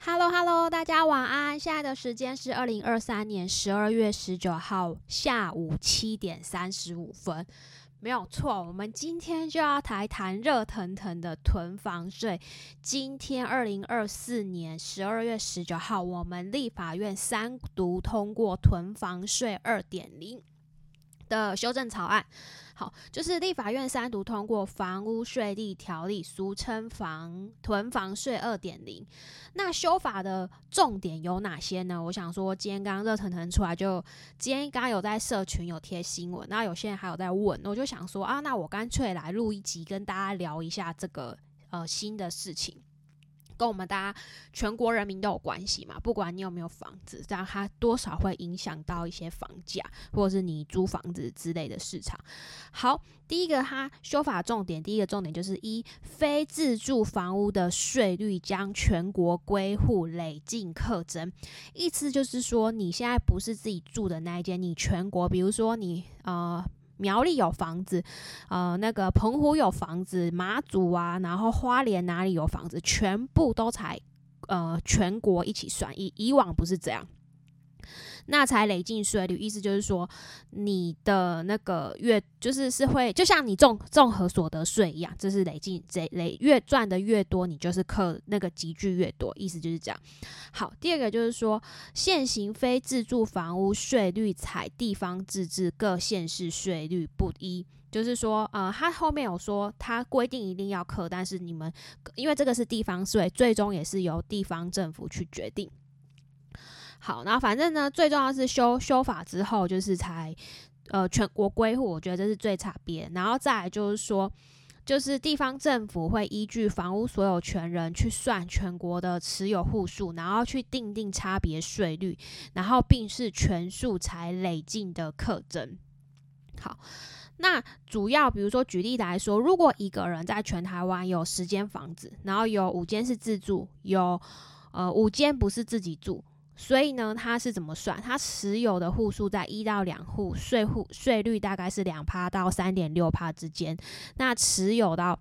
Hello Hello，大家晚安。现在的时间是二零二三年十二月十九号下午七点三十五分，没有错。我们今天就要来谈热腾腾的囤房税。今天二零二四年十二月十九号，我们立法院三读通过囤房税二点零的修正草案。好，就是立法院三读通过房屋税率条例，俗称房囤房税二点零。那修法的重点有哪些呢？我想说，今天刚刚热腾腾出来，就今天刚刚有在社群有贴新闻，那有些人还有在问，我就想说啊，那我干脆来录一集，跟大家聊一下这个呃新的事情。跟我们大家全国人民都有关系嘛，不管你有没有房子，这样它多少会影响到一些房价，或者是你租房子之类的市场。好，第一个它修法重点，第一个重点就是一非自住房屋的税率将全国归户累进课征，意思就是说你现在不是自己住的那一间，你全国，比如说你呃。苗栗有房子，呃，那个澎湖有房子，马祖啊，然后花莲哪里有房子，全部都才呃全国一起算，以以往不是这样。那才累进税率，意思就是说，你的那个月就是是会，就像你综综合所得税一样，这是累进这累越赚的越多，你就是课那个集聚越多，意思就是这样。好，第二个就是说，现行非自住房屋税率采地方自治各县市税率不一，就是说，呃，他后面有说他规定一定要课，但是你们因为这个是地方税，最终也是由地方政府去决定。好，然后反正呢，最重要是修修法之后，就是才呃全国归户，我觉得这是最差别。然后再来就是说，就是地方政府会依据房屋所有权人去算全国的持有户数，然后去定定差别税率，然后并是全数才累进的课征。好，那主要比如说举例来说，如果一个人在全台湾有十间房子，然后有五间是自住，有呃五间不是自己住。所以呢，它是怎么算？它持有的户数在一到两户，税户税率大概是两趴到三点六趴之间。那持有到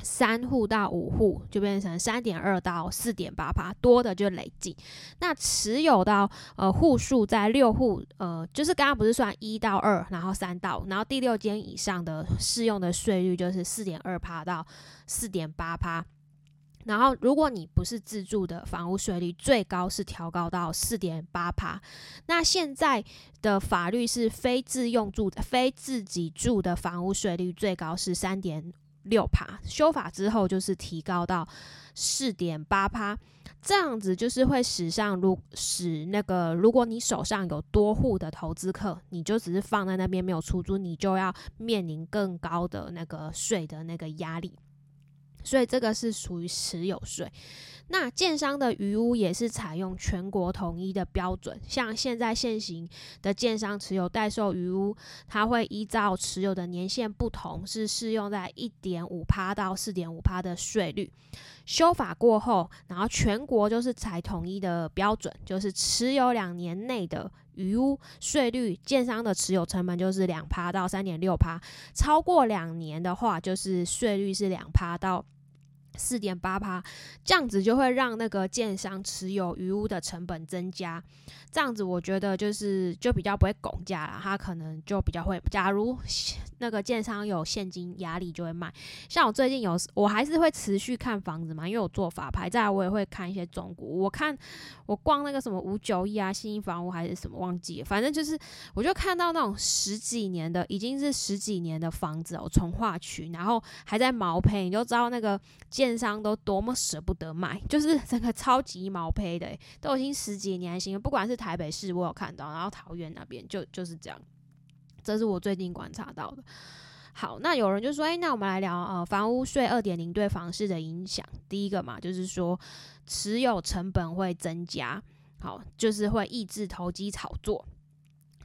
三户到五户，就变成三点二到四点八趴，多的就累计。那持有到呃户数在六户，呃，就是刚刚不是算一到二，然后三到，然后第六间以上的适用的税率就是四点二趴到四点八趴。然后，如果你不是自住的房屋税率，最高是调高到四点八趴。那现在的法律是非自用住、非自己住的房屋税率最高是三点六趴。修法之后就是提高到四点八趴，这样子就是会使上如使那个，如果你手上有多户的投资客，你就只是放在那边没有出租，你就要面临更高的那个税的那个压力。所以这个是属于持有税。那建商的余屋也是采用全国统一的标准，像现在现行的建商持有代售余屋，它会依照持有的年限不同，是适用在一点五趴到四点五趴的税率。修法过后，然后全国就是采统一的标准，就是持有两年内的余屋税率，建商的持有成本就是两趴到三点六趴，超过两年的话，就是税率是两趴到。四点八趴，这样子就会让那个建商持有余屋的成本增加。这样子我觉得就是就比较不会拱价了，他可能就比较会。假如那个建商有现金压力，就会卖。像我最近有，我还是会持续看房子嘛，因为我做法拍，再来我也会看一些中古。我看我逛那个什么五九一啊，新房屋还是什么忘记，反正就是我就看到那种十几年的，已经是十几年的房子哦，从化区，然后还在毛坯，你就知道那个建。商都多么舍不得卖，就是整个超级毛坯的，都已经十几年新。不管是台北市，我有看到，然后桃园那边就就是这样。这是我最近观察到的。好，那有人就说，哎，那我们来聊呃，房屋税二点零对房市的影响。第一个嘛，就是说持有成本会增加，好，就是会抑制投机炒作。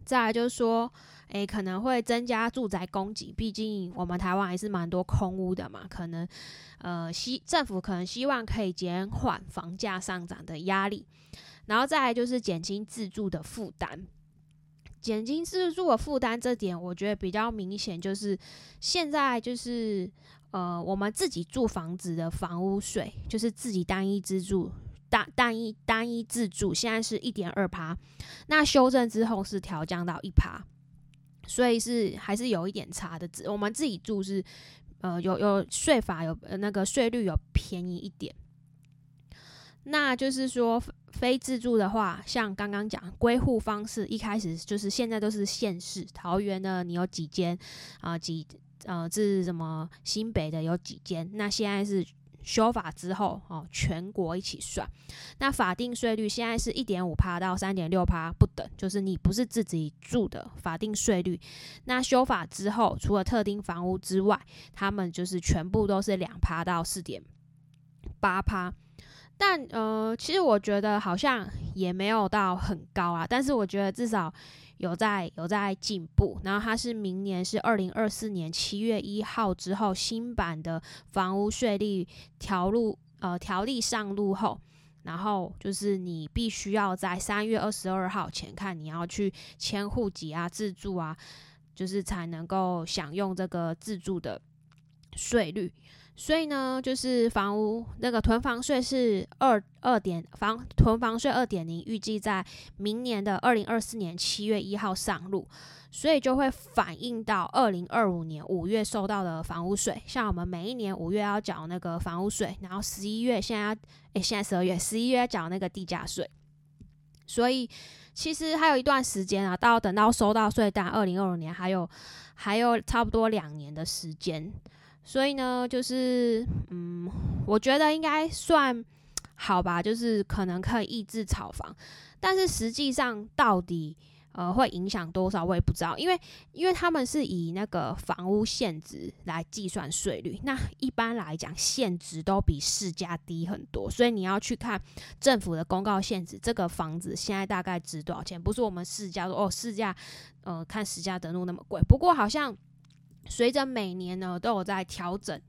再来就是说。诶，可能会增加住宅供给，毕竟我们台湾还是蛮多空屋的嘛。可能，呃，希政府可能希望可以减缓房价上涨的压力，然后再来就是减轻自住的负担。减轻自住的负担这点，我觉得比较明显，就是现在就是呃，我们自己住房子的房屋税，就是自己单一自住。单单一单一自住现在是一点二趴，那修正之后是调降到一趴，所以是还是有一点差的。我们自己住是呃有有税法有那个税率有便宜一点。那就是说，非自住的话，像刚刚讲归户方式，一开始就是现在都是县市，桃园的你有几间啊？几呃，这什么？新北的有几间？那现在是修法之后哦，全国一起算。那法定税率现在是一点五趴到三点六趴不等，就是你不是自己住的法定税率。那修法之后，除了特定房屋之外，他们就是全部都是两趴到四点八趴。但呃，其实我觉得好像也没有到很高啊，但是我觉得至少有在有在进步。然后它是明年是二零二四年七月一号之后新版的房屋税率条路呃条例上路后，然后就是你必须要在三月二十二号前看你要去迁户籍啊自住啊，就是才能够享用这个自住的税率。所以呢，就是房屋那个囤房税是二二点房囤房税二点零，预计在明年的二零二四年七月一号上路，所以就会反映到二零二五年五月收到的房屋税。像我们每一年五月要缴那个房屋税，然后十一月现在诶，现在十二月十一月要缴那个地价税，所以其实还有一段时间啊，到等到收到税单，二零二五年还有还有差不多两年的时间。所以呢，就是嗯，我觉得应该算好吧，就是可能可以抑制炒房，但是实际上到底呃会影响多少，我也不知道，因为因为他们是以那个房屋现值来计算税率，那一般来讲现值都比市价低很多，所以你要去看政府的公告现值，这个房子现在大概值多少钱，不是我们市价说哦市价呃看市价登录那么贵，不过好像。随着每年呢都有在调整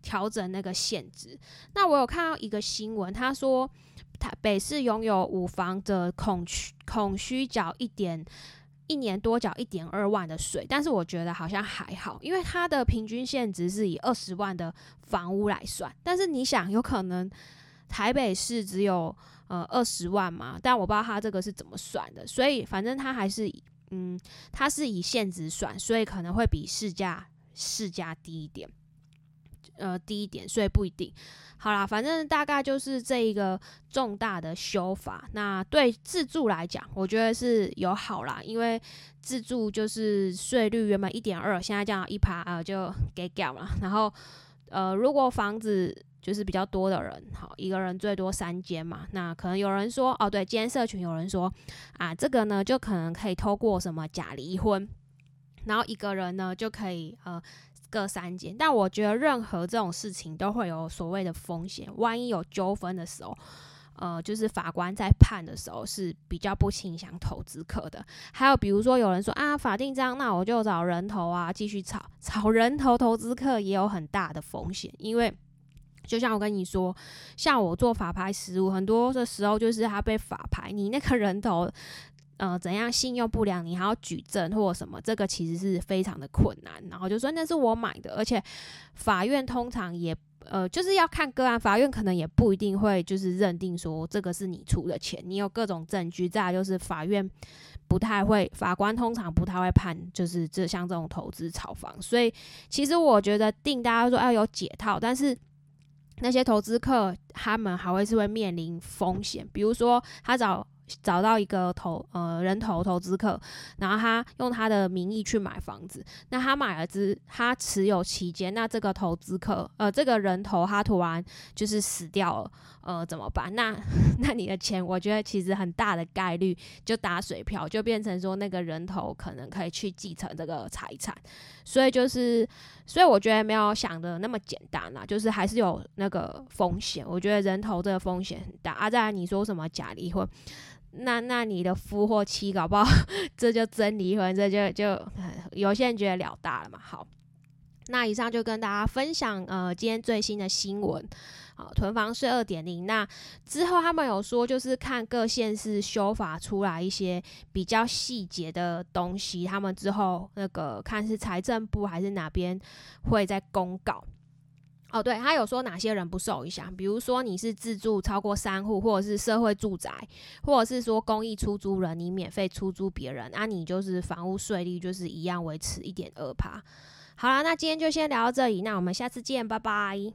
调整那个限值。那我有看到一个新闻，他说台北市拥有五房的恐需恐需缴一点一年多缴一点二万的税，但是我觉得好像还好，因为它的平均限值是以二十万的房屋来算。但是你想，有可能台北市只有呃二十万嘛？但我不知道他这个是怎么算的，所以反正他还是。嗯，它是以现值算，所以可能会比市价市价低一点，呃，低一点，所以不一定。好啦，反正大概就是这一个重大的修法。那对自住来讲，我觉得是有好啦，因为自住就是税率原本一点二，现在降到一趴，呃，就给掉了。然后，呃，如果房子就是比较多的人，好，一个人最多三间嘛。那可能有人说，哦，对，今天社群有人说，啊，这个呢就可能可以透过什么假离婚，然后一个人呢就可以呃各三间。但我觉得任何这种事情都会有所谓的风险，万一有纠纷的时候，呃，就是法官在判的时候是比较不倾向投资客的。还有比如说有人说啊，法定章，那我就找人头啊，继续炒炒人头投资客也有很大的风险，因为。就像我跟你说，像我做法拍实物，很多的时候就是他被法拍，你那个人头，呃，怎样信用不良，你还要举证或什么，这个其实是非常的困难。然后就说那是我买的，而且法院通常也，呃，就是要看个案，法院可能也不一定会就是认定说这个是你出的钱，你有各种证据。再就是法院不太会，法官通常不太会判，就是这像这种投资炒房。所以其实我觉得定大家说要有解套，但是。那些投资客，他们还会是会面临风险，比如说他找找到一个投呃人头投资客，然后他用他的名义去买房子，那他买了之他持有期间，那这个投资客呃这个人头他突然就是死掉了，呃怎么办？那 那你的钱，我觉得其实很大的概率就打水漂，就变成说那个人头可能可以去继承这个财产，所以就是。所以我觉得没有想的那么简单啦，就是还是有那个风险。我觉得人头这个风险很大。啊，再来你说什么假离婚，那那你的夫或妻搞不好 这就真离婚，这就就有些人觉得了大了嘛。好。那以上就跟大家分享，呃，今天最新的新闻，好，囤房税二点零。那之后他们有说，就是看各县市修法出来一些比较细节的东西，他们之后那个看是财政部还是哪边会在公告。哦，对，他有说哪些人不受影响，比如说你是自住超过三户，或者是社会住宅，或者是说公益出租人，你免费出租别人，那你就是房屋税率就是一样维持一点二趴。好啦，那今天就先聊到这里，那我们下次见，拜拜。